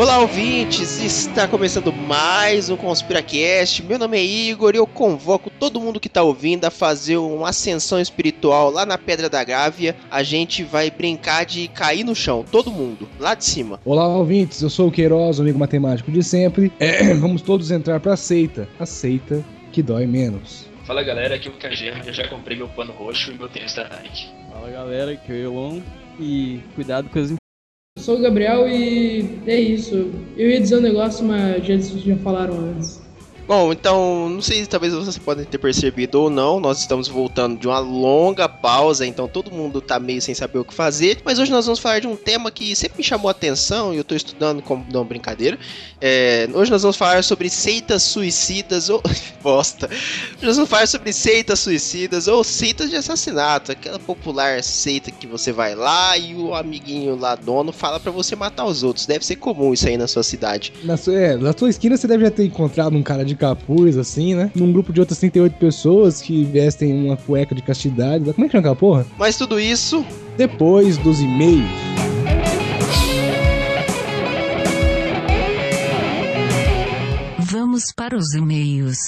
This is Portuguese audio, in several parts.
Olá, ouvintes! Está começando mais um ConspiraCast. Meu nome é Igor e eu convoco todo mundo que está ouvindo a fazer uma ascensão espiritual lá na Pedra da Gávea. A gente vai brincar de cair no chão, todo mundo, lá de cima. Olá, ouvintes! Eu sou o Queiroz, amigo matemático de sempre. É, vamos todos entrar para a seita. A seita que dói menos. Fala galera, aqui é o KG, eu já comprei meu pano roxo e meu tênis da Nike. Fala galera, aqui é o Elon e cuidado com as sou o Gabriel e é isso. Eu ia dizer um negócio, mas já, já falaram antes. Bom, então, não sei, talvez vocês podem ter percebido ou não, nós estamos voltando de uma longa pausa, então todo mundo tá meio sem saber o que fazer, mas hoje nós vamos falar de um tema que sempre me chamou a atenção e eu tô estudando como não brincadeira. É, hoje nós vamos falar sobre seitas suicidas ou. bosta! Hoje nós vamos falar sobre seitas suicidas ou seitas de assassinato, aquela popular seita que você vai lá e o amiguinho lá, dono, fala para você matar os outros. Deve ser comum isso aí na sua cidade. Na sua, é, na sua esquina você deve já ter encontrado um cara de capuz, assim, né? Num grupo de outras 38 pessoas que vestem uma cueca de castidade. Como é que chama aquela porra? Mas tudo isso depois dos e-mails. Vamos para os e-mails.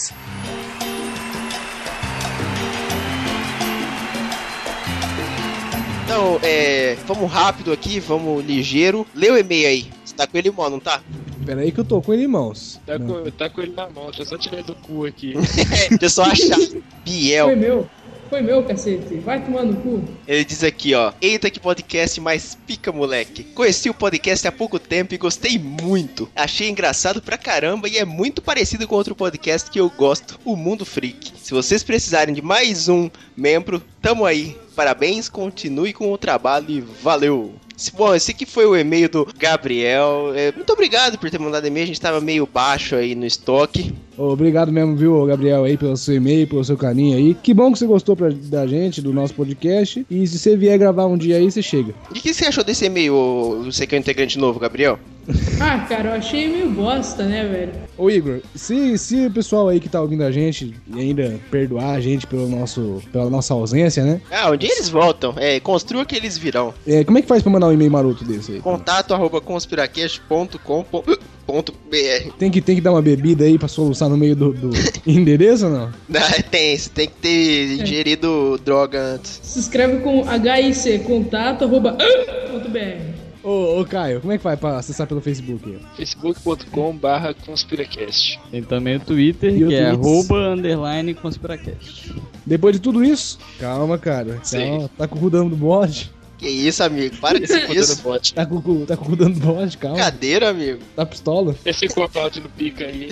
Então, é, vamos rápido aqui, vamos ligeiro. Lê o e-mail aí. Você tá com ele, mano, não tá? Pera aí que eu tô com ele em mãos. Tá, com, tá com ele na mão, deixa eu só tirar do cu aqui. deixa eu só achar. Biel. Foi meu. Foi meu, cacete. Vai tomar no cu. Ele diz aqui, ó. Eita que podcast mais pica, moleque. Conheci o podcast há pouco tempo e gostei muito. Achei engraçado pra caramba e é muito parecido com outro podcast que eu gosto, o Mundo Freak. Se vocês precisarem de mais um membro, tamo aí. Parabéns, continue com o trabalho e valeu! Bom, esse aqui foi o e-mail do Gabriel. É, muito obrigado por ter mandado e-mail. A gente tava meio baixo aí no estoque. Obrigado mesmo, viu, Gabriel, aí, pelo seu e-mail, pelo seu carinho aí. Que bom que você gostou pra, da gente, do nosso podcast. E se você vier gravar um dia aí, você chega. E o que você achou desse e-mail, você que é um integrante novo, Gabriel? Ah, cara, eu achei meio bosta, né, velho? Ô, Igor, se, se o pessoal aí que tá ouvindo a gente e ainda perdoar a gente pelo nosso, pela nossa ausência, né? Ah, um dia eles voltam. É, construa que eles virão. É, como é que faz pra mandar um e-mail maroto desse aí? Contato arroba conspiracast.com.br Tem que, tem que dar uma bebida aí pra soluçar no meio do, do endereço ou não? não? Tem, você tem que ter ingerido droga antes. Se escreve com HIC, contato arroba .br. Ô, ô, Caio, como é que vai pra acessar pelo Facebook? facebook.com barra conspiracast. Tem também o Twitter, que é arroba underline conspiracast. Depois de tudo isso, calma, cara. Calma, tá com o rudão do bode. Que isso, amigo? Para com isso. Bot. Tá com, tá com o rudão do bode, calma. Cadeira, amigo. Tá pistola. Esse contato no pica aí.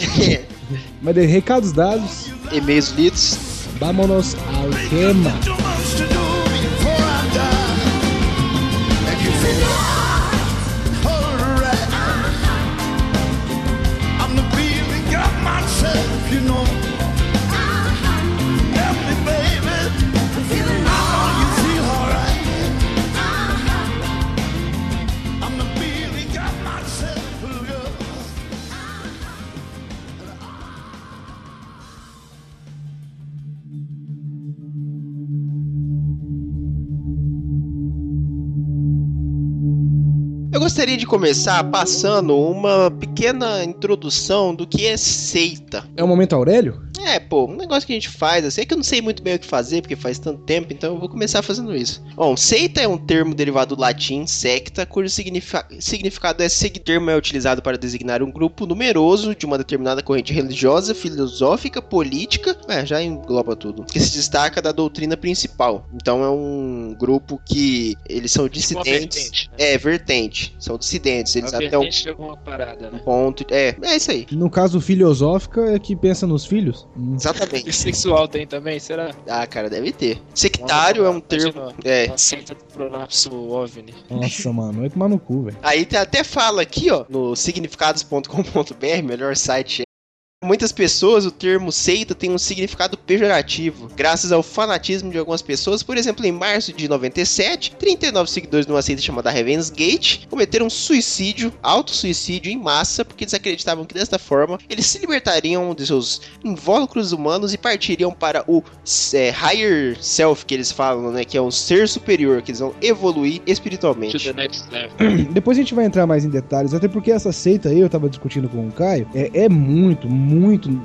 Mas de recados dados. E-mails lidos. Vámonos ao tema. Gostaria de começar passando uma pequena introdução do que é seita. É o momento Aurélio? É, pô, um negócio que a gente faz, assim, é que eu não sei muito bem o que fazer, porque faz tanto tempo, então eu vou começar fazendo isso. Bom, seita é um termo derivado do latim secta, cujo significa significado é seguir termo é utilizado para designar um grupo numeroso de uma determinada corrente religiosa, filosófica, política, é, já engloba tudo, que se destaca da doutrina principal. Então é um grupo que eles são dissidentes. vertente, né? É, vertente. São dissidentes, eles A até um parada, né? ponto. É, é isso aí. No caso filosófica é que pensa nos filhos. Exatamente. E sexual tem também, será? Ah, cara, deve ter. Sectário é um termo. Imagina, É. Do prolapso OVNI. Nossa, mano, vai tomar no cu, velho. Aí tem- até fala aqui, ó, no significados.com.br, melhor site muitas pessoas o termo seita tem um significado pejorativo, graças ao fanatismo de algumas pessoas. Por exemplo, em março de 97, 39 seguidores de uma seita chamada Heaven's Gate cometeram suicídio, auto-suicídio em massa, porque eles acreditavam que desta forma eles se libertariam de seus invólucros humanos e partiriam para o é, higher self que eles falam, né, que é um ser superior, que eles vão evoluir espiritualmente. Depois a gente vai entrar mais em detalhes, até porque essa seita aí, eu tava discutindo com o Caio, é, é muito, muito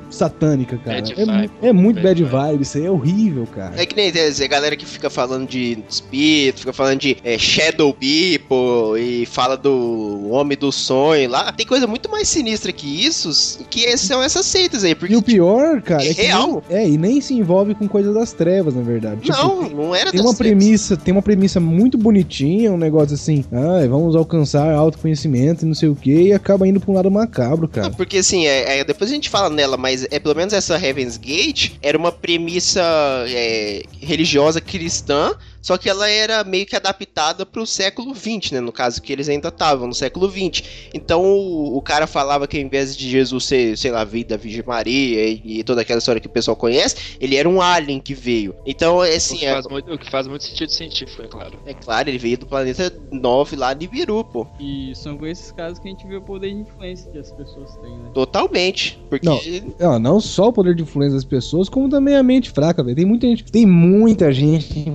satânica, cara. Bad é, vibe. é muito Bad bad vibe. vibe, isso aí é horrível, cara. É que nem a galera que fica falando de espírito, fica falando de é, Shadow People e fala do Homem do Sonho lá. Tem coisa muito mais sinistra que isso, que é- são essas seitas aí. Porque, E o pior, cara, É é que real. nem, é, e nem se envolve com coisa das trevas, na verdade. Tipo, não, não era Tem das uma premissa, tem uma premissa muito bonitinha, um negócio assim, ah, vamos alcançar autoconhecimento e não sei o que, e acaba indo pra um lado macabro, cara. Porque assim, é, é, depois a gente fala nela, mas é pelo menos essa Heaven's Gate era uma premissa é, religiosa cristã, só que ela era meio que adaptada pro século XX, né? No caso que eles ainda estavam no século XX. Então o, o cara falava que ao invés de Jesus ser, sei lá, vida da Virgem Maria e, e toda aquela história que o pessoal conhece, ele era um alien que veio. Então, é O assim, que, é, faz muito, o que faz muito sentido científico, é claro. é claro, ele veio do planeta 9 lá de Biru, pô. E são com esses casos que a gente vê o poder de influência que as pessoas têm, né? Totalmente. Porque Não. Não, não só o poder de influência das pessoas, como também a mente fraca, velho. Tem muita gente, tem muita gente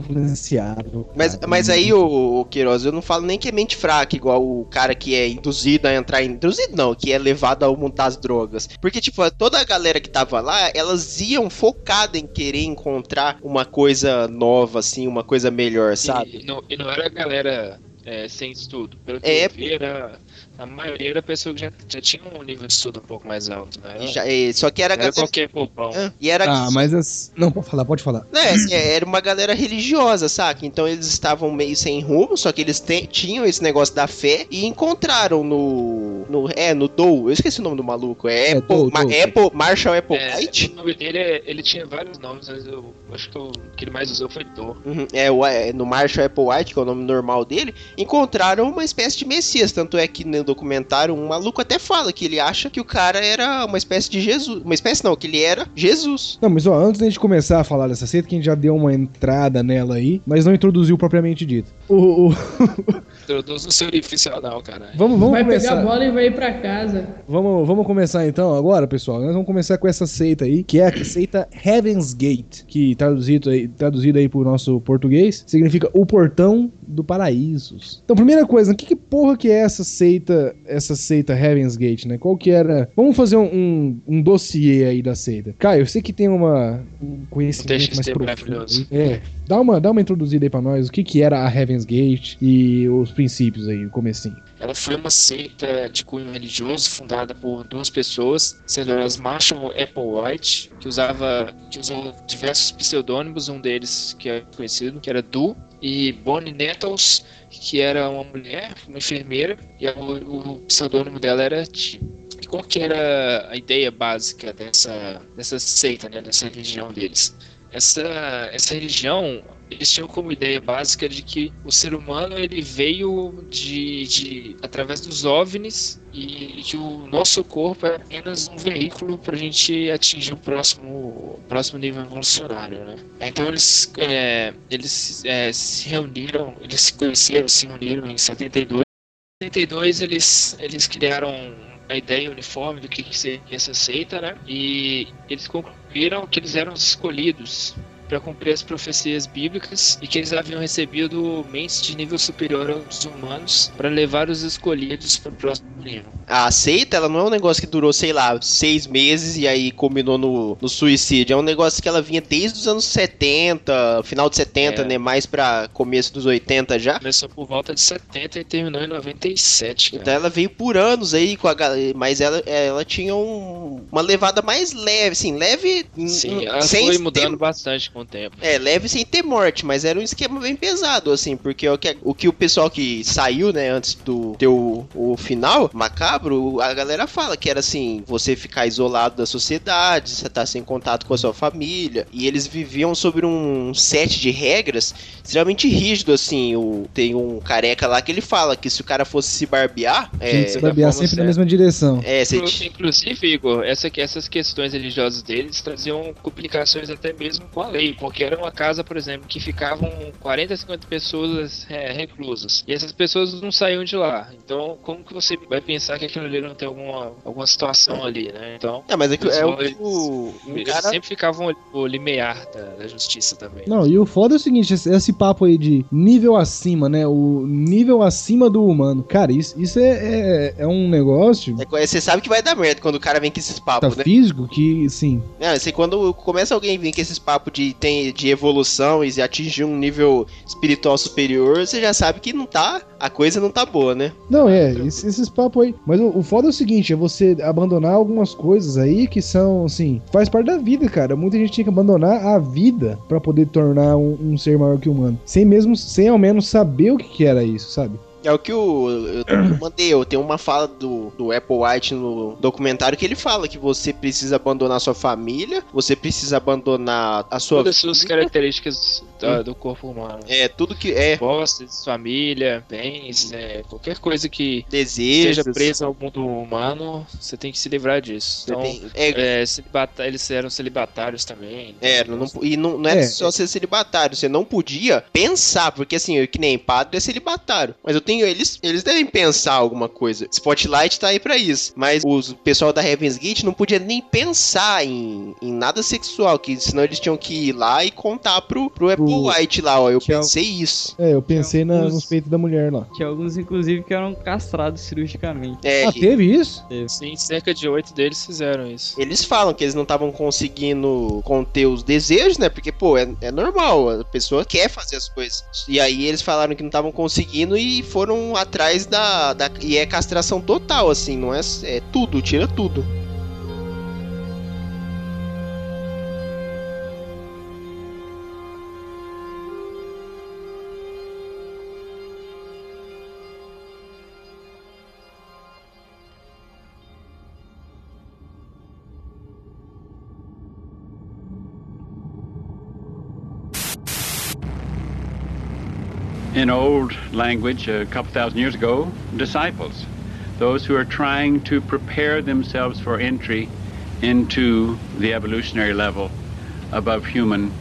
influenciável. Mas, cara. mas aí, o, Queiroz, eu não falo nem que é mente fraca, igual o cara que é induzido a entrar em. Induzido não, que é levado a montar as drogas. Porque, tipo, toda a galera que tava lá, elas iam focada em querer encontrar uma coisa nova, assim, uma coisa melhor, sabe? E, não, e não era a galera é, sem estudo. Pelo que É. eu vi, era, a maioria era pessoa que já, já tinha um nível de estudo um pouco mais alto, né? E já- e- só que era, era galera- qualquer popão. Ah, E era. Ah, mas as... Não, pode falar, pode falar. Né, assim, era uma galera religiosa, saca? Então eles estavam meio sem rumo, só que eles te- tinham esse negócio da fé e encontraram no. no é, no Dou. Eu esqueci o nome do maluco. É, É, Apple, Dou, Ma- Dou. Apple Marshall Apple É, White? o nome dele, é- ele tinha vários nomes, mas eu acho que o que ele mais usou foi Do. Uhum, é, o- é, no Marshall Apple White, que é o nome normal dele, encontraram uma espécie de Messias. Tanto é que no documentário, um maluco até fala que ele acha que o cara era uma espécie de Jesus. Uma espécie não, que ele era Jesus. Não, mas ó, antes da gente começar a falar dessa seita, que a gente já deu uma entrada nela aí, mas não introduziu propriamente dito. O, o- Introduz no seu orifício anal, cara. Vamos, vamos vai começar. pegar a bola e vai ir pra casa. Vamos, vamos começar então agora, pessoal. Nós vamos começar com essa seita aí, que é a seita Heaven's Gate, que traduzido aí, traduzido aí pro nosso português, significa o portão do paraísos. Então, primeira coisa, o que, que porra que é essa seita, essa seita Heaven's Gate, né? Qual que era... Vamos fazer um, um, um dossiê aí da seita. Caio, eu sei que tem uma, um conhecimento mais profundo. É, dá uma, dá uma introduzida aí pra nós, o que que era a Heaven's Gate e os princípios aí, o comecinho. Ela foi uma seita de cunho religioso fundada por duas pessoas, sendo elas Marshall Applewhite, que usava que usou diversos pseudônimos, um deles que é conhecido, que era Du, e Bonnie Nettles, que era uma mulher, uma enfermeira, e o, o pseudônimo dela era Ti. E qual que era a ideia básica dessa, dessa seita, né, dessa religião deles? Essa, essa religião, eles tinham como ideia básica de que o ser humano ele veio de, de através dos OVNIs e que o nosso corpo é apenas um veículo para a gente atingir o próximo, o próximo nível evolucionário, né? Então eles, é, eles é, se reuniram, eles se conheceram, se reuniram em 72. Em 72 eles, eles criaram a ideia uniforme do que que seria essa seita, né? E eles concluíram que eles eram os escolhidos para cumprir as profecias bíblicas e que eles haviam recebido mentes de nível superior aos humanos para levar os escolhidos para o próximo nível. A seita, ela não é um negócio que durou, sei lá, seis meses e aí combinou no, no suicídio. É um negócio que ela vinha desde os anos 70, final de 70, É. né? Mais pra começo dos 80 já. Começou por volta de 70 e terminou em 97. Cara. Então ela veio por anos aí com a galera, mas ela, ela tinha um- uma levada mais leve, assim, leve. Sim, em- ela sem foi mudando ter- bastante com com o tempo. É, leve sem ter morte, mas era um esquema bem pesado, assim, porque o que o, que o pessoal que saiu, né, antes do ter o, o final macabro, a galera fala que era assim, você ficar isolado da sociedade, você tá sem contato com a sua família, e eles viviam sobre um set de regras extremamente rígido, assim, o, tem um careca lá que ele fala que se o cara fosse se barbear... É, se barbear sempre certa. na mesma direção. É, você... Inclusive, Igor, essa, essas questões religiosas deles traziam complicações até mesmo com a lei, era uma casa, por exemplo, que ficavam 40, 50 pessoas é, reclusas, e essas pessoas não saíam de lá. Então, como que você vai pensar que aquilo ali não tem alguma, alguma situação ali, né? Então... É, mas é, que, é o que o, o cara... sempre ficavam o limiar da, da, justiça também. Não, e o foda é o seguinte, esse, esse, papo aí de nível acima, né? O nível acima do humano. Cara, isso, isso é, é, é um negócio... É, você sabe que vai dar merda quando o cara vem com esses papos, tá né? físico que, sim. É, assim, quando começa alguém vir com esses papos de, tem, de evolução e atingir um nível espiritual superior, você já sabe que não tá... A coisa não tá boa, né? Não, é, esses, esses papos aí. Mas o, o foda é o seguinte, é você abandonar algumas coisas aí que são, assim, faz parte da vida, cara. Muita gente tinha que abandonar a vida para poder tornar um, um, ser maior que humano. Sem mesmo, sem ao menos saber o que, que era isso, sabe? É o que o, eu, eu mandei, eu tenho uma fala do, do Apple White no documentário que ele fala que você precisa abandonar sua família, você precisa abandonar a sua Todas as suas características do, do, corpo humano. É, tudo que é. Posses, família, bens, é, qualquer coisa que Desejo. seja presa ao mundo humano, você tem que se livrar disso. Então, tem, é, é, celibata, eles eram celibatários também. É, não, e não, não é, é só ser celibatário, você não podia pensar, porque assim, que nem padre é celibatário, mas eu tenho eles, eles devem pensar alguma coisa. Spotlight tá aí para isso, mas o pessoal da Heaven's Gate não podia nem pensar em, em nada sexual, que senão eles tinham que ir lá e contar pro, pro Apple White lá, ó. Eu pensei isso. É, eu pensei alguns, na, nos peitos da mulher lá. Tinha alguns, inclusive, que eram castrados cirurgicamente. É, ah, teve isso? Teve. Sim, cerca de oito deles fizeram isso. Eles falam que eles não estavam conseguindo conter os desejos, né? Porque, pô, é, é normal, a pessoa quer fazer as coisas. E aí eles falaram que não estavam conseguindo e foram atrás da, da. E é castração total, assim, não é, é tudo, tira tudo. In old language a couple thousand years ago, disciples, those who are trying to prepare themselves for entry into the evolutionary level above human,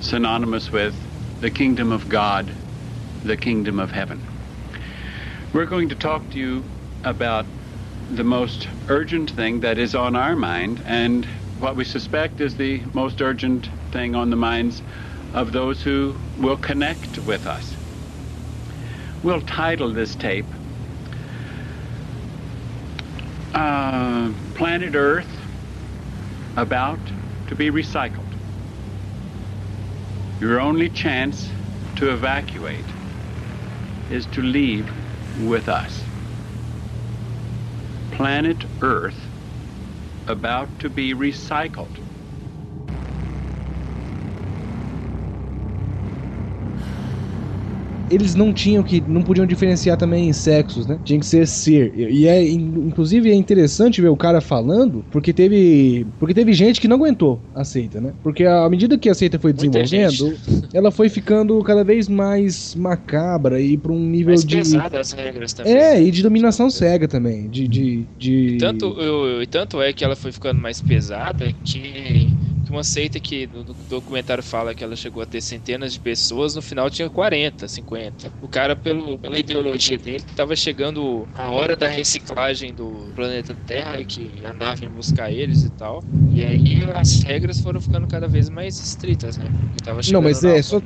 synonymous with the kingdom of God, the kingdom of heaven. We're going to talk to you about the most urgent thing that is on our mind and what we suspect is the most urgent thing on the minds of those who will connect with us. We'll title this tape uh, Planet Earth About to be Recycled. Your only chance to evacuate is to leave with us. Planet Earth about to be recycled. Eles não tinham que. não podiam diferenciar também em sexos, né? Tinha que ser ser. E é, inclusive, é interessante ver o cara falando, porque teve. Porque teve gente que não aguentou a seita, né? Porque à medida que a seita foi desenvolvendo, ela foi ficando cada vez mais macabra e para um nível mais de. as regras também. É, e de dominação cega também. De. de, de... E tanto, eu, tanto é que ela foi ficando mais pesada que uma seita que no documentário fala que ela chegou a ter centenas de pessoas, no final tinha 40, 50. O cara, pelo, pela ideologia dele, estava chegando a hora da reciclagem do planeta Terra, que a nave ia buscar eles e tal. E aí as regras foram ficando cada vez mais estritas, né? não, mas é, só,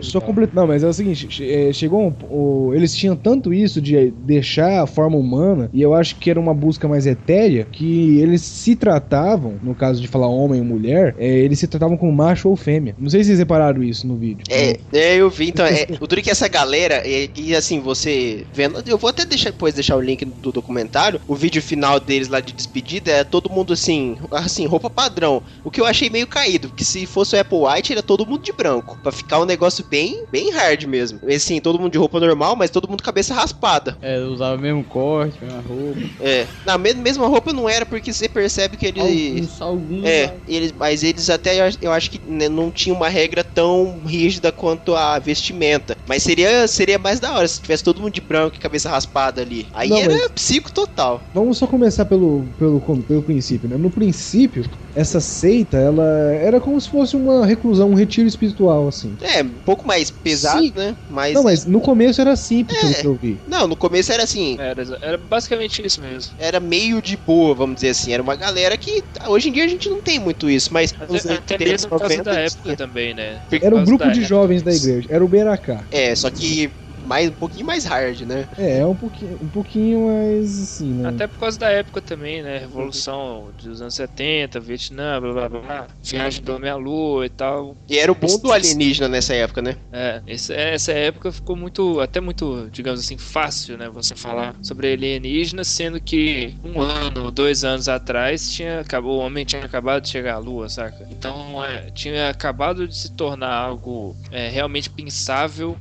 só completo. Não, mas é o seguinte, é, chegou um, o, eles tinham tanto isso de deixar a forma humana, e eu acho que era uma busca mais etérea, que eles se tratavam, no caso de falar homem e mulher, é, eles se tratavam como macho ou fêmea. Não sei se vocês repararam isso no vídeo. É, é eu vi, então, é, o duro é que essa galera, é, e assim, você vendo, eu vou até deixar depois deixar o link do documentário, o vídeo final deles lá de despedida é todo mundo assim, assim, roupa padrão. O que eu achei meio caído, porque se fosse o Apple White, era todo mundo de branco, para ficar um negócio bem, bem hard mesmo. Assim, todo mundo de roupa normal, mas todo mundo cabeça raspada. É, usava o mesmo corte, mesma roupa. É, na mesma roupa não era porque você percebe que ele alguns, alguns É, eles, mas eles até eu acho que né, não tinha uma regra tão rígida quanto a vestimenta. Mas seria seria mais da hora se tivesse todo mundo de branco e cabeça raspada ali. Aí Não, era mas- psico total. Vamos só começar pelo, pelo, pelo princípio, né? No princípio, essa seita, ela era como se fosse uma reclusão, um retiro espiritual, assim. É, um pouco mais pesado, Sim. né? Mas, Não, mas no começo era simples, É. pelo que eu vi. não, no começo era assim, Era, era basicamente isso mesmo. era meio de boa, vamos dizer assim. Era uma galera que hoje em dia a gente não tem muito isso, mas Até, até 80, mesmo por causa 90, da época tinha. também, né? Era um grupo de época. jovens da igreja, era o Beracá. É, só que mais, um pouquinho mais hard, né? É, é um pouquinho, um pouquinho mais assim, né? Até por causa da época também, né? Revolução dos anos 70, Vietnã, blá blá blá. Viagem do Homem à Lua e tal. E era o bom do alienígena nessa época, né? É, esse- essa época ficou muito, até muito, digamos assim, fácil, né? Você falar sobre alienígenas, sendo que um ano, dois anos atrás, tinha, acabou, o homem tinha acabado de chegar à Lua, saca? Então, é, tinha acabado de se tornar algo é, realmente pensável,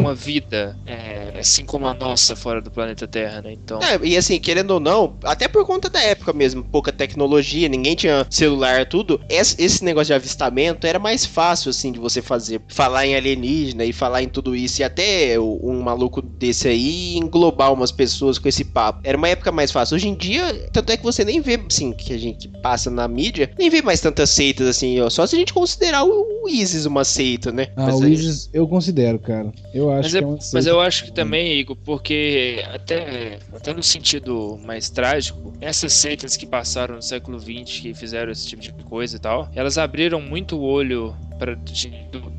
uma vida, é, assim como a nossa, fora do planeta Terra, né? Então, É, e assim, querendo ou não, até por conta da época mesmo, pouca tecnologia, ninguém tinha celular, tudo, esse, negócio de avistamento era mais fácil, assim, de você fazer. Falar em alienígena e falar em tudo isso, e até um maluco desse aí englobar umas pessoas com esse papo. Era uma época mais fácil. Hoje em dia, tanto é que você nem vê, assim, que a gente passa na mídia, nem vê mais tantas seitas, assim, ó, só se a gente considerar o, o ISIS uma seita, né? Ah, Mas o aí- ISIS eu considero, cara. Eu acho Mas, que é- é uma mas eu acho que também, Igor, porque até, até no sentido mais trágico, essas seitas que passaram no século XX, que fizeram esse tipo de coisa e tal, elas abriram muito o olho para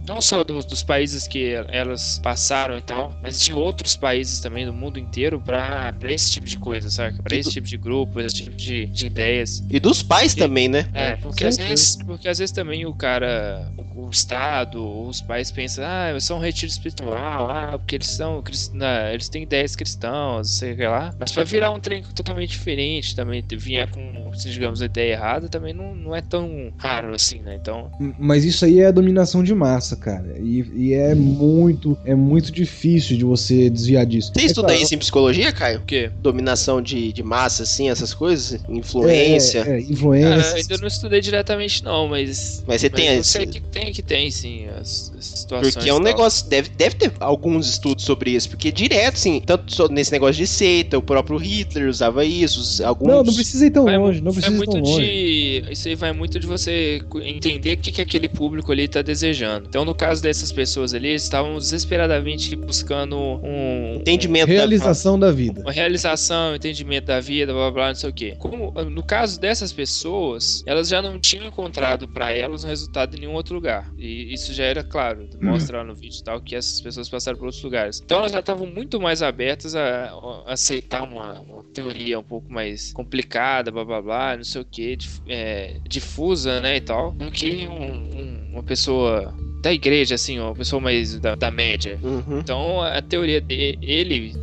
não só do- dos países que elas passaram e tal, mas de outros países também do mundo inteiro para esse tipo de coisa, saca? Para esse tipo de grupo, esse tipo de, de ideias. E dos pais E- também, né? É, porque às, vezes, porque às vezes também o cara, o, o Estado, os pais pensam, ah, só um retiro espiritual, ah, porque eles são, eles têm ideias cristãs, sei o que lá. Mas pra virar um trem totalmente diferente, também vier com, se digamos, a ideia errada, também não, não é tão raro assim, né? Então, Mas isso aí é a dominação de massa, cara. E, e é muito, é muito difícil de você desviar disso. Você É estuda claro, isso em psicologia, Caio? o quê? Dominação de, de massa, assim, essas coisas? Influência? É, é, influência. Cara, eu ainda não estudei diretamente não, mas... Mas você mas tem eu esse- sei que tem, que tem sim, as, as situações Porque é um tal. negócio, deve, deve ter alguns estudos sobre isso, porque direto, assim, tanto nesse negócio de seita, o próprio Hitler usava isso, alguns... Não, não precisa ir tão Vai, longe, não precisa ir tão longe. de. Isso aí vai muito de você entender o que, que aquele público ali tá desejando. Então, no caso dessas pessoas ali, eles estavam desesperadamente buscando um. Entendimento da- Realização da vida. Uma realização, um entendimento da vida, blá blá, blá não sei o quê. Como, no caso dessas pessoas, elas já não tinham encontrado pra elas um resultado em nenhum outro lugar. E isso já era claro, mostra lá no vídeo e tal, que essas pessoas passaram por outros lugares. Então elas já estavam muito mais abertas a, a aceitar uma, uma teoria um pouco mais complicada, blá blá blá, não sei o que, difusa, né, e tal, do que um- um- uma pessoa da igreja, assim, uma pessoa mais da, da média. Uhum. Então a teoria dele,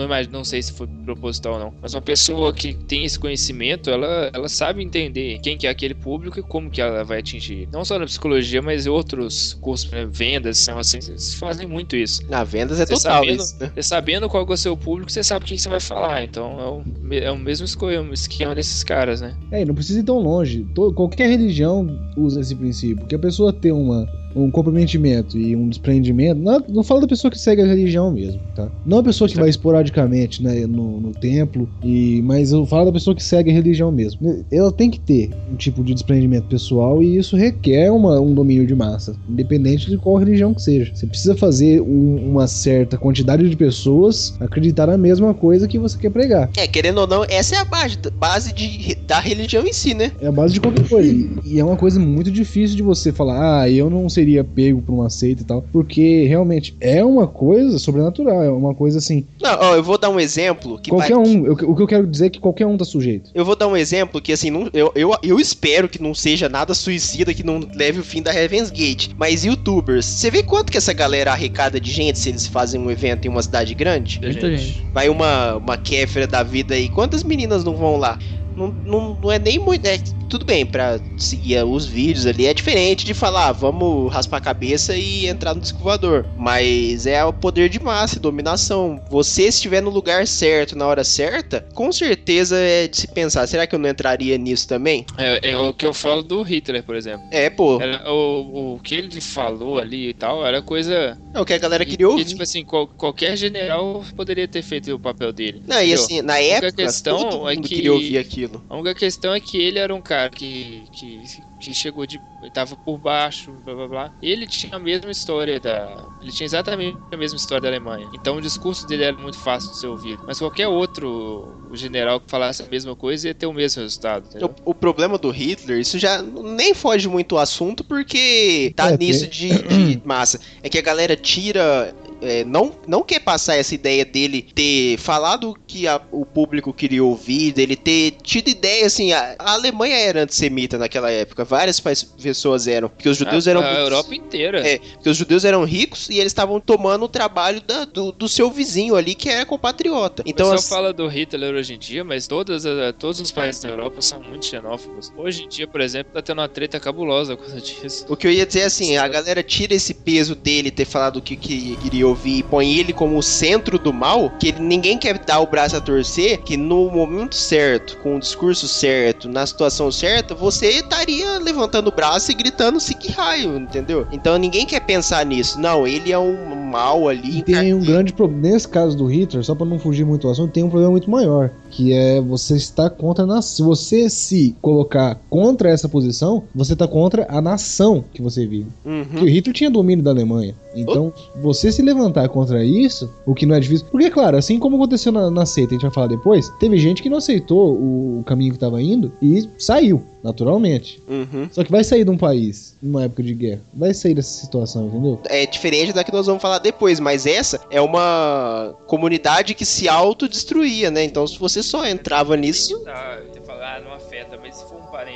não, não, imagino, não sei se foi proposital ou não, mas uma pessoa que tem esse conhecimento, ela, ela sabe entender quem que é aquele público e como que ela vai atingir. Não só na psicologia, mas em outros cursos, né, vendas, são assim, eles fazem muito isso. Na vendas é Você total sabendo- isso, né? Você sabendo qual é o seu público, você sabe o que você vai falar. Então é o, é o mesmo o esquema desses caras, né? É, e não precisa ir tão longe. To- qualquer religião usa esse princípio. Que a pessoa tem uma, um comprometimento e um desprendimento. Não, não falo da pessoa que segue a religião mesmo, tá? Não a pessoa que vai esporadicamente né, no, no templo, e, mas eu falo da pessoa que segue a religião mesmo. Ela tem que ter um tipo de desprendimento pessoal e isso requer uma- um domínio de massa, independente de qual religião que seja. Você precisa fazer um- uma certa quantidade de pessoas acreditar na mesma coisa que você quer pregar. É, querendo ou não, essa é a base, base de, da religião em si, né? É a base de qualquer coisa. E- E é uma coisa muito difícil de você falar, ah, eu não sei seria pego por uma seita e tal, porque realmente é uma coisa sobrenatural, é uma coisa assim. Não, ó, eu vou dar um exemplo que qualquer vai- um, eu- o que eu quero dizer é que qualquer um tá sujeito. Eu vou dar um exemplo que, assim, não- eu, eu, eu espero que não seja nada suicida, que não leve o fim da Heaven's Gate. Mas youtubers, você vê quanto que essa galera arrecada de gente se eles fazem um evento em uma cidade grande? Muita gente. Vai uma, uma Kéfera da vida aí, quantas meninas não vão lá? Não, não, não é nem muito. é, tudo bem, pra seguir os vídeos ali é diferente de falar, ah, vamos raspar a cabeça e entrar no disco voador. Mas é o poder de massa e dominação. Você, estiver no lugar certo, na hora certa, com certeza é de se pensar, será que eu não entraria nisso também? É, é o que eu falo do Hitler, por exemplo. É, pô, Era- o, o que ele falou ali e tal era coisa. é o que a galera que, queria ouvir. tipo assim, qual- qualquer general poderia ter feito o papel dele. Não, e entendeu? assim, na época, questão todo mundo é que- queria ouvir aquilo. A única questão é que ele era um cara que, que, que chegou de. tava por baixo, blá blá blá. Ele tinha a mesma história da. Ele tinha exatamente a mesma história da Alemanha. Então o discurso dele era muito fácil de ser ouvido. Mas qualquer outro general que falasse a mesma coisa ia ter o mesmo resultado. O, o problema do Hitler, isso já nem foge muito o assunto, porque tá É, nisso de, de massa. É que a galera tira. É, não, não quer passar essa ideia dele ter falado o que a- o público queria ouvir, dele ter tido ideia assim. A, a Alemanha era antissemita naquela época, várias pessoas eram, porque os judeus eram. a ricos. Europa inteira. É, porque os judeus eram ricos e eles estavam tomando o trabalho da- do, do seu vizinho ali, que era compatriota. O Então, pessoal assim, fala do Hitler hoje em dia, mas todas, as- todos os países da Europa são muito xenófobos. Hoje em dia, por exemplo, tá tendo uma treta cabulosa por causa disso. O que eu ia dizer é assim, a galera tira esse peso dele ter falado o que, que queria ouvir e põe ele como o centro do mal, que ele- ninguém quer dar o braço a torcer, que no momento certo, com o discurso certo, na situação certa, você estaria levantando o braço e gritando sique raio, entendeu? Então ninguém quer pensar nisso. Não, ele é um mal ali. E tem um grande problema. Nesse caso do Hitler, só pra não fugir muito do assunto, tem um problema muito maior. Que é você estar contra a nação. Se você se colocar contra essa posição, você tá contra a nação que você vive. Uhum. Porque o Hitler tinha domínio da Alemanha. Então, você se levantar contra isso, o que não é difícil. Porque, claro, assim como aconteceu na, na seita, a gente vai falar depois, teve gente que não aceitou o caminho que tava indo e saiu, naturalmente. Uhum. Só que vai sair de um país numa época de guerra. Vai sair dessa situação, entendeu? é diferente da que nós vamos falar depois, mas essa é uma comunidade que se autodestruía, né? Então se você só entrava nisso,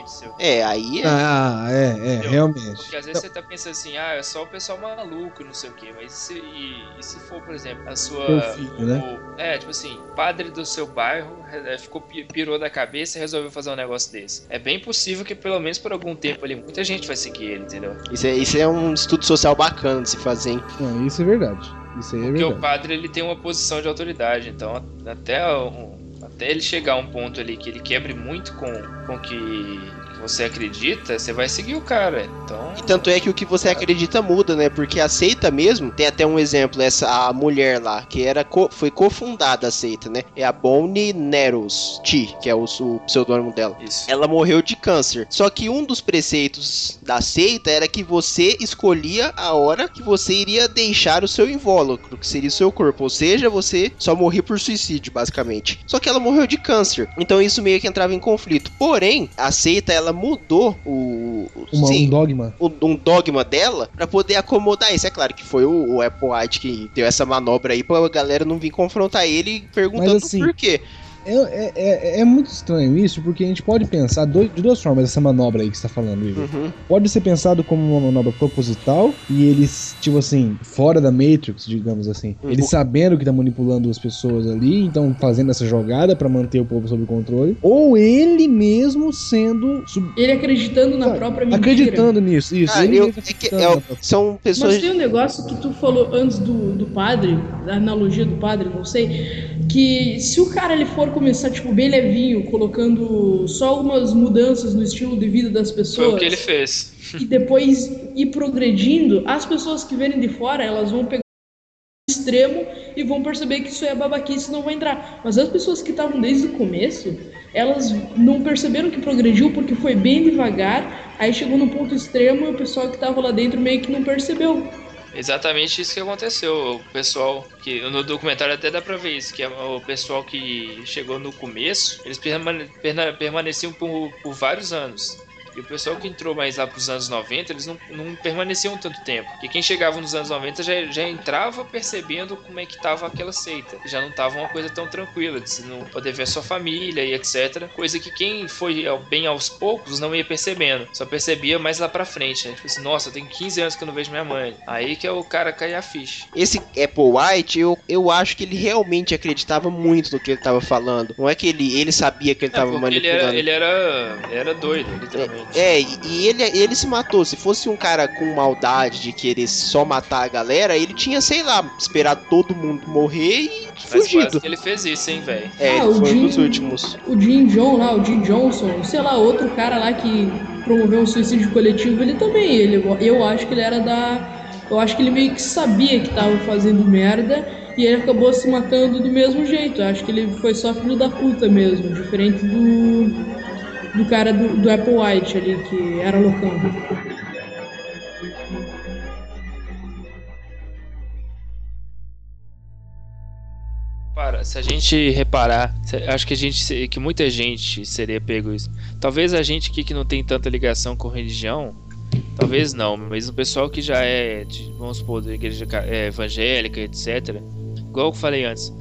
seu. é, aí é. Ah, é, é, Entendeu? realmente. Porque às vezes você tá pensando assim, ah, é só o pessoal maluco, não sei o quê, mas e se, e, e se for, por exemplo, a sua. Filho, né? o- é, tipo assim, padre do seu bairro é, ficou, pi- pirou da cabeça e resolveu fazer um negócio desse. É bem possível que pelo menos por algum tempo ali, muita gente vai seguir ele, entendeu? Isso, é. isso é um estudo social bacana de se fazer, hein? Não, isso é verdade. Isso aí é Porque o verdade. padre ele tem uma posição de autoridade, então até, um- até ele chegar a um ponto ali que ele quebre muito com o que você acredita, você vai seguir o cara. Então. E tanto é que o que você acredita muda, né? Porque a seita mesmo, tem até um exemplo, essa a mulher lá, que era co- foi cofundada a seita, né? É a Bonnie Neros T, que é o, o pseudônimo dela. Isso. Ela morreu de câncer. Só que um dos preceitos da seita era que você escolhia a hora que você iria deixar o seu invólucro, que seria o seu corpo. Ou seja, você só morria por suicídio, basicamente. Só que ela morreu de câncer. Então isso meio que entrava em conflito. Porém, a seita ela mudou o. Uma- sim, um dogma. um, um dogma dela pra poder acomodar isso. É claro que foi o, o Apple White que deu essa manobra aí pra galera não vir confrontar ele perguntando Mas, assim, por quê. É, é, é, é muito estranho isso, porque a gente pode pensar dois- de duas formas essa manobra aí que você tá falando, Igor. Uhum. Pode ser pensado como uma manobra proposital e eles, tipo assim, fora da Matrix, digamos assim. Uhum. Eles sabendo que tá manipulando as pessoas ali, então fazendo essa jogada pra manter o povo sob controle. Ou ele mesmo sendo. sub- Ele acreditando na Ah, própria mentira. acreditando nisso, isso. Ah, ele eu- é que é são pessoas. Mas tem um negócio que tu falou antes do, do padre, da analogia do padre, não sei, que se o cara ele for começar, tipo, bem levinho, colocando só algumas mudanças no estilo de vida das Foi pessoas o que ele fez. e depois ir progredindo, as pessoas que verem de fora, elas vão pegar extremo e vão perceber que isso é babaquice e não vai entrar. Mas as pessoas que estavam desde o começo, elas não perceberam que progrediu porque foi bem devagar, aí chegou num ponto extremo e o pessoal que estava lá dentro meio que não percebeu. Exatamente isso que aconteceu. O pessoal que no documentário até dá pra ver isso, que é o pessoal que chegou no começo, eles permane- permaneciam por, por vários anos. E o pessoal que entrou mais lá pros anos 90, eles não, não permaneciam tanto tempo. Porque quem chegava nos anos 90 já, já entrava percebendo como é que tava aquela seita. Já não tava uma coisa tão tranquila, de não poder ver a sua família e etc. Coisa que quem foi bem aos poucos não ia percebendo. Só percebia mais lá pra frente, né? Tipo assim, nossa, tem 15 anos que eu não vejo minha mãe. Aí que é o cara cair a ficha. Esse Apple White, eu, eu acho que ele realmente acreditava muito no que ele tava falando. Não é que ele, ele sabia que ele é, tava manipulando. Ele era, ele era, era doido, literalmente. É, é e ele, ele se matou. Se fosse um cara com maldade de querer só matar a galera, ele tinha, sei lá, esperar todo mundo morrer e Mas fugido. ele fez isso, hein, velho. É, ah, ele foi Jim, um dos últimos. O Jim John lá, o Jim Johnson, sei lá, outro cara lá que promoveu um suicídio coletivo, ele também, ele, eu acho que ele era da. Eu acho que ele meio que sabia que tava fazendo merda e ele acabou se matando do mesmo jeito. Eu acho que ele foi só filho da puta mesmo, diferente do, do cara do, do Apple White ali, que era loucão. Para, se a gente reparar, acho que a gente, que muita gente seria pego isso. Talvez a gente aqui que não tem tanta ligação com religião, talvez não, mas o pessoal que já é, de, vamos supor, da igreja é, evangélica, etc. Igual eu falei antes,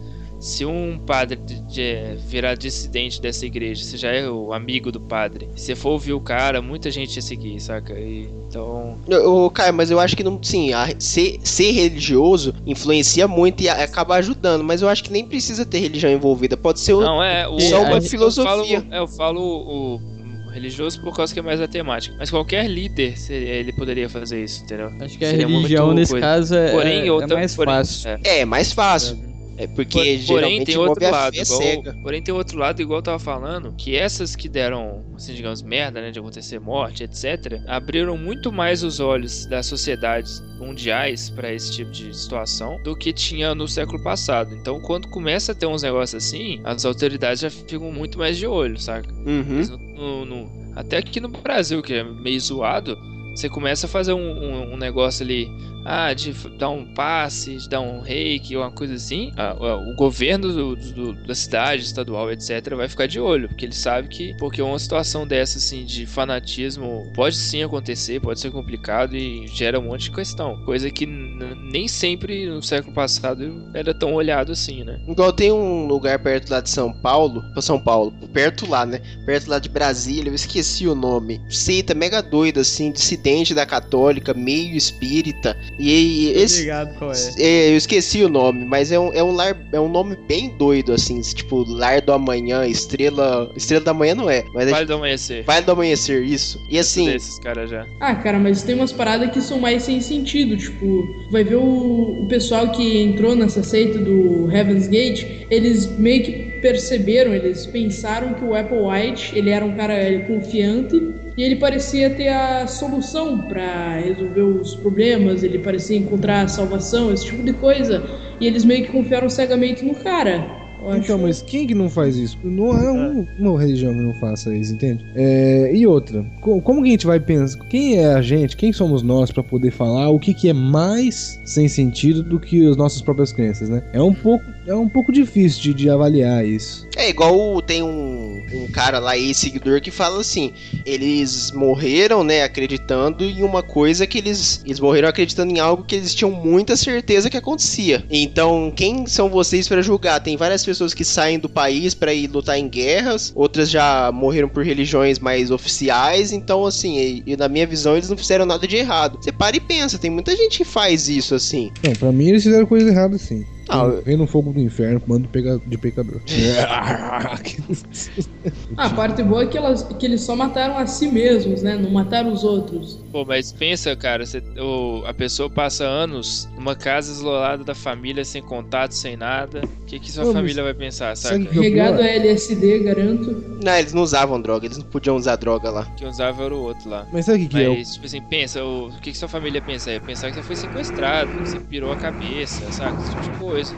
se um padre de, de, virar dissidente dessa igreja, você já é o amigo do padre, se for ouvir o cara, muita gente ia seguir, saca? E, então. Ô, Caio, mas eu acho que não. Sim, a, ser, ser religioso influencia muito e a, acaba ajudando, mas eu acho que nem precisa ter religião envolvida. Pode ser não, é, o, só uma filosofia. Eu falo, é, eu falo o religioso por causa que é mais a temática. Mas qualquer líder, ele poderia fazer isso, entendeu? Acho que a religião, nesse coisa. caso, é, porém, é, outra, é mais porém, fácil. É. é, mais fácil. É porque Por, porém tem outro lado, igual, porém tem outro lado, igual eu tava falando, que essas que deram, assim, digamos, merda, né, de acontecer morte, etc, abriram muito mais os olhos das sociedades mundiais para esse tipo de situação do que tinha no século passado. Então, quando começa a ter uns negócios assim, as autoridades já ficam muito mais de olho, saca? Uhum. No, no, até aqui no Brasil, que é meio zoado, você começa a fazer um, um, um negócio ali ah, de dar um passe, de dar um reiki, uma coisa assim, ah, o governo do, do, da cidade, estadual, etc., vai ficar de olho, porque ele sabe que, porque uma situação dessa, assim, de fanatismo pode sim acontecer, pode ser complicado e gera um monte de questão, coisa que nem sempre no século passado era tão olhado assim, né? Igual tem um lugar perto lá de São Paulo, São Paulo, perto lá, né? Perto lá de Brasília, eu esqueci o nome. Seita mega doida, assim, dissidente da católica, meio espírita. E esse. Obrigado, qual é? é? Eu esqueci o nome, mas é um, é um lar, é um nome bem doido, assim, tipo, Lar do Amanhã, Estrela. Estrela da Manhã não é. Mas é vale é, do Amanhecer. Vale do Amanhecer, isso. E assim. Desses cara já. Ah, cara, mas tem umas paradas que são mais sem sentido. Tipo, vai ver o, o pessoal que entrou nessa seita do Heaven's Gate, eles meio que perceberam, eles pensaram que o Apple White, ele era um cara confiante e ele parecia ter a solução para resolver os problemas, ele parecia encontrar a salvação, esse tipo de coisa. E eles meio que confiaram cegamente no cara. Então, mas quem que não faz isso? Não é um, uma religião que não faça isso, entende? É, e outra, como, como que a gente vai pensar? Quem é a gente? Quem somos nós para poder falar o que, que é mais sem sentido do que as nossas próprias crenças, né? É um pouco, é um pouco difícil de, de avaliar isso. É igual tem um, um cara lá, ex-seguidor, que fala assim: eles morreram, né, acreditando em uma coisa que eles. Eles morreram acreditando em algo que eles tinham muita certeza que acontecia. Então, quem são vocês para julgar? Tem várias pessoas que saem do país para ir lutar em guerras, outras já morreram por religiões mais oficiais. Então, assim, e, e na minha visão, eles não fizeram nada de errado. Você para e pensa, tem muita gente que faz isso assim. Não, pra mim eles fizeram coisa errada sim. Ah, Vem no fogo do inferno, mando de pecador. a parte boa é que, elas, que eles só mataram a si mesmos, né? Não mataram os outros. Pô, mas pensa, cara, você, o, a pessoa passa anos numa casa isolada da família, sem contato, sem nada. O que, que sua Pô, família vai pensar, sabe? Regado a LSD, garanto. Não, eles não usavam droga, eles não podiam usar droga lá. Quem usava era o outro lá. Mas sabe o que, que mas, é? tipo assim, pensa, o, o que, que sua família pensa? É pensar que você foi sequestrado, que você pirou a cabeça, sabe? Esse tipo de coisa.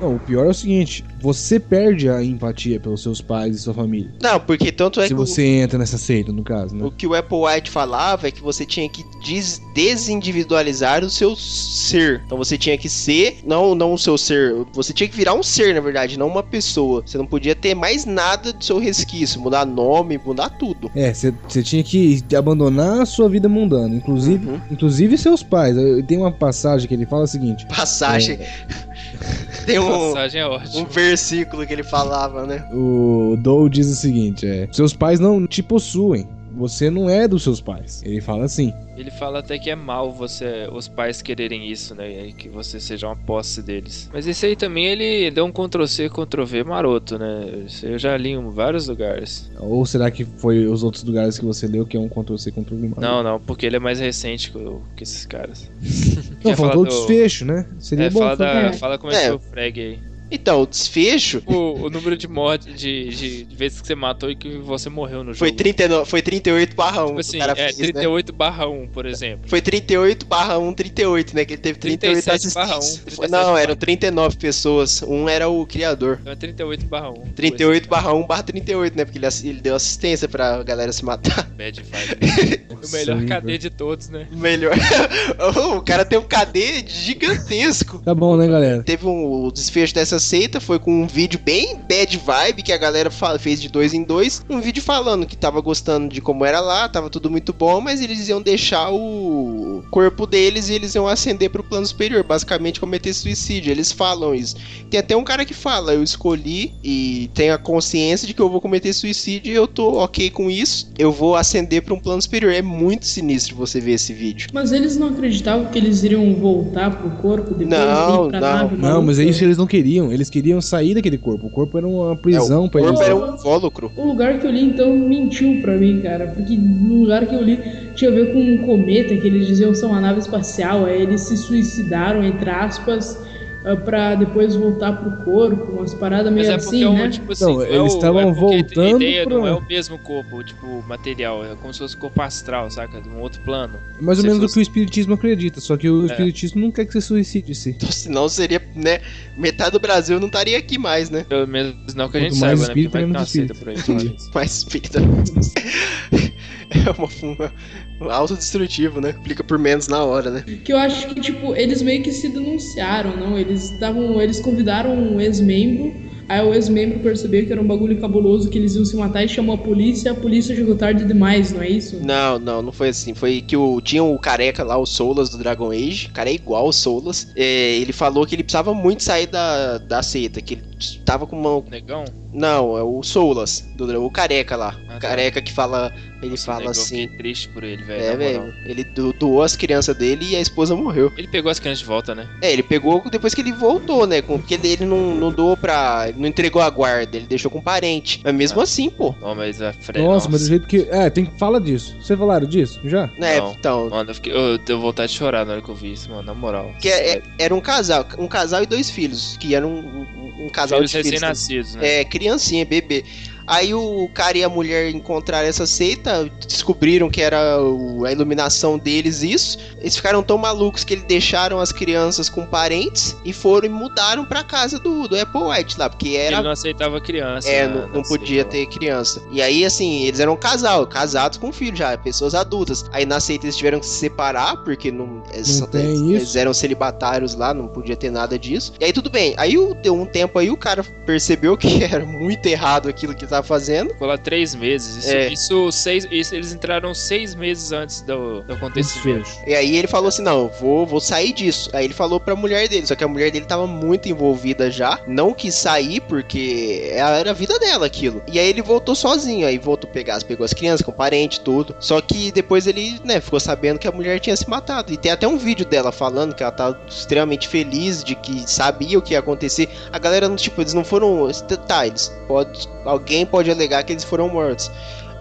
Não, o pior é o seguinte: você perde a empatia pelos seus pais e sua família. Não, porque tanto é se que você entra nessa seita, no caso, o, né? o que o Apple White falava é que você tinha que des- desindividualizar o seu ser. Então você tinha que ser, não, não o seu ser, você tinha que virar um ser, na verdade, não uma pessoa. Você não podia ter mais nada do seu resquício, mudar nome, mudar tudo. É, você tinha que abandonar a sua vida mundana, inclusive, Uhum. inclusive seus pais. Tem uma passagem que ele fala o seguinte: Passagem. Tem um, é um versículo que ele falava, né? o Dou diz o seguinte: é, seus pais não te possuem. Você não é dos seus pais. Ele fala assim. Ele fala até que é mal você, os pais quererem isso, né? Que você seja uma posse deles. Mas esse aí também ele deu um Ctrl-C, Ctrl-V maroto, né? Isso eu já li em vários lugares. Ou será que foi os outros lugares que você leu que é um Ctrl-C, Ctrl-V? Não, não, porque ele é mais recente que, que esses caras. Não, faltou o do- desfecho, né? Seria É, bom. fala, falar- da, É. fala como é que É. foi o frag aí. Então, o desfecho O, o número de mortes, de, de, vezes que você matou e que você morreu no jogo. foi 39, foi 38 barra 1 Tipo assim, o cara é fez, né? 38 barra 1, por exemplo. Foi 38 barra 1, 38, né? Que ele teve 38 37 barra assistentes. 1, Foi- 37 Não, eram 39 pessoas. Um era o criador. Então é 38 barra 1. 38 barra 1 barra 38, né? Porque ele, ele deu assistência pra galera se matar. Bad vibe. o melhor Nossa, KD de todos, né? Melhor. Oh, o cara tem um KD gigantesco. Tá bom, né, galera? Teve um o desfecho dessa seita, foi com um vídeo bem bad vibe que a galera fez de dois em dois. Um vídeo falando que tava gostando de como era lá, tava tudo muito bom, mas eles iam deixar o corpo deles e eles iam ascender pro plano superior, basicamente cometer suicídio. Eles falam isso. Tem até um cara que fala: Eu escolhi e tenho a consciência de que eu vou cometer suicídio e eu tô ok com isso. Eu vou ascender pra um plano superior. É muito sinistro você ver esse vídeo. Mas eles não acreditavam que eles iriam voltar pro corpo depois Não, de ir pra não. nave Não, mas é isso que eles não queriam. Eles queriam sair daquele corpo. O corpo era uma prisão É, o pra corpo eles. era um invólucro. O lugar que eu li, então, mentiu pra mim, cara. Porque no lugar que eu li tinha a ver com um cometa, que eles diziam ser uma nave espacial. Aí eles se suicidaram, entre aspas, ah, pra depois voltar pro corpo. Umas paradas Mas meio é assim, é um, né? tipo assim, Não, não é eles o- estavam é voltando A ideia pro- não é o mesmo corpo, tipo, material, é como se fosse corpo astral, saca? De um outro plano. É mais ou menos fosse- o que o Espiritismo acredita. Só que o É. Espiritismo não quer que você suicide se Então, senão seria, né? Metade do Brasil não estaria aqui mais, né? Pelo menos não que a gente Quanto mais saiba, né? Porque espírita, vai que por aí. Fala isso. Mas espírita. É uma, uma, um autodestrutivo, né? Clica por menos na hora, né? Que eu acho que, tipo, eles meio que se denunciaram, não? Eles estavam. Eles convidaram um ex-membro. Aí o ex-membro percebeu que era um bagulho cabuloso, que eles iam se matar e chamou a polícia, a polícia chegou tarde demais, não é isso? Não, não, não foi assim. Foi que o, tinha o careca lá, o Solas do Dragon Age. O cara é igual o Solas. É, ele falou que ele precisava muito sair da, da seita, que ele tava com uma. Negão? Não, é o Solas, do, o careca lá. Ah, o tá. careca que fala. Ele Nossa, fala negão, assim. Fiquei triste por ele, velho. É, velho. Ele do- doou as crianças dele e a esposa morreu. Ele pegou as crianças de volta, né? É, ele pegou depois que ele voltou, né? com- Porque ele não, não doou pra. Não entregou a guarda, ele deixou com parente. Mas mesmo Ah. assim, pô. Não, mas a Fre... Nossa, mas do jeito que. É, tem que falar disso. Vocês falaram disso? Já? Né, Não. então. Mano, eu, fiquei, eu deu vontade de chorar na hora que eu vi isso, mano, na moral. Que é- Sério. era um casal, um casal e dois filhos, que eram um, um- um casal Filhos de filhos. recém-nascidos, né? É, criancinha, bebê. Aí o cara e a mulher encontraram essa seita, descobriram que era a iluminação deles isso. Eles ficaram tão malucos que eles deixaram as crianças com parentes e foram e mudaram pra casa do, do Apple White lá, porque era Ele não aceitava criança. É, na- não, não podia ter criança. E aí, assim, eles eram um casal, casados com filho já, pessoas adultas. Aí na seita eles tiveram que se separar, porque não, eles, Não tem eles- isso. eles eram celibatários lá, não podia ter nada disso. E aí tudo bem. Aí deu um tempo aí, o cara percebeu que era muito errado aquilo que ele tava fazendo. Ficou lá três meses. Isso, É. isso seis, isso, eles entraram seis meses antes do, do acontecimento. E aí ele falou assim: não, vou, vou sair disso. Aí ele falou pra mulher dele, só que a mulher dele tava muito envolvida já. Não quis sair, porque era a vida dela aquilo. E aí ele voltou sozinho. Aí voltou pegar, pegou as crianças com parente, tudo. Só que depois ele, né, ficou sabendo que a mulher tinha se matado. E tem até um vídeo dela falando que ela tá extremamente feliz de que sabia o que ia acontecer. A galera, não, tipo, eles não foram. Tá, eles pode. Alguém pode alegar que eles foram mortos.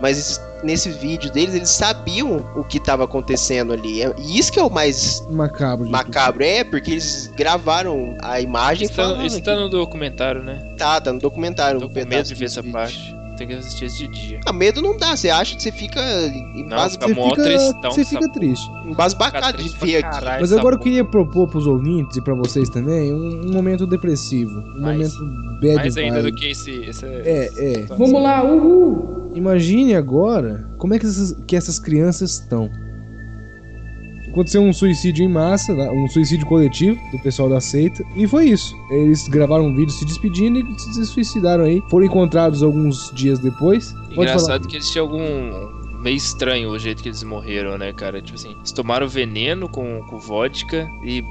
Mas esses- nesse vídeo deles, eles sabiam o que tava acontecendo ali. É- E isso que é o mais Macabro. macabro. É, porque eles gravaram a imagem Isso, tá, falando isso tá no documentário, né? tá, tá no documentário. Tô um com medo de ver essa desse parte. Ter que assistir esse de dia. Ah, medo não dá, você acha que você fica Não, embas... fica Você fica, tristão você fica triste. embasbacado Fica de triste ver aqui. caralho Mas agora eu queria propor pros ouvintes e pra vocês também um, um momento depressivo. Um Mais- momento bad Mais ainda vibe. do que esse. esse É, é. Vamos lá, uhul! Imagine agora como é que essas, que essas crianças estão. Aconteceu um suicídio em massa, né, um suicídio coletivo do pessoal da seita, e foi isso. Eles gravaram um vídeo se despedindo e se suicidaram aí. Foram encontrados alguns dias depois. Pode Engraçado falar. que eles tinham algum. Meio estranho o jeito que eles morreram, né, cara? Tipo assim, eles tomaram veneno com, com vodka e,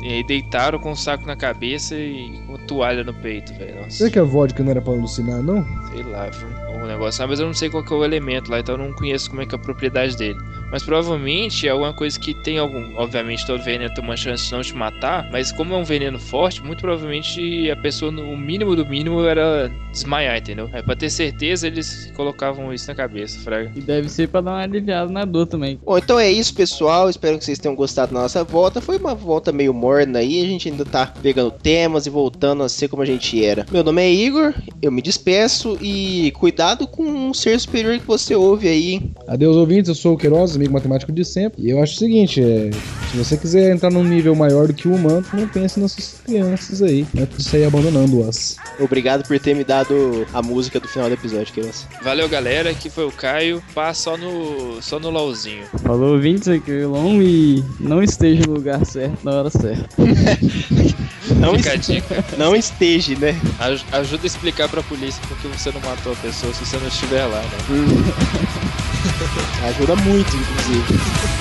e aí deitaram com um saco na cabeça e com toalha no peito, velho. Será que a vodka não era pra alucinar, não? sei lá, viu? Um negócio. Ah, mas eu não sei qual que é o elemento lá, então eu não conheço como é que é a propriedade dele. Mas provavelmente é alguma coisa que tem algum. Obviamente, todo veneno tem uma chance de não te matar, mas como é um veneno forte, muito provavelmente a pessoa, no o mínimo do mínimo, era desmaiar, entendeu? É pra ter certeza, eles colocavam isso na cabeça, fraga. E deve ser pra dar uma aliviada na dor também. Bom, então é isso, pessoal. Espero que vocês tenham gostado da nossa volta. Foi uma volta meio morna aí. A gente ainda tá pegando temas e voltando a ser como a gente era. Meu nome é Igor, eu me despeço e cuidado com um ser superior que você ouve aí. Adeus, ouvintes. Eu sou o Queiroz, amigo matemático de sempre. E eu acho o seguinte: é, se você quiser entrar num nível maior do que o humano, não pense nessas crianças aí. Antes de sair abandonando-as. Obrigado por ter me dado a música do final do episódio, Queiroz. Valeu, galera. Aqui foi o Caio. Pá só no, só no LOLzinho. Falou, ouvintes aqui, Elon, e não esteja no lugar certo na hora certa. Não, Fica a es- dica. não esteja, né? Aj- Ajuda a explicar pra polícia porque você não matou a pessoa se você não estiver lá, né? Ajuda muito, inclusive.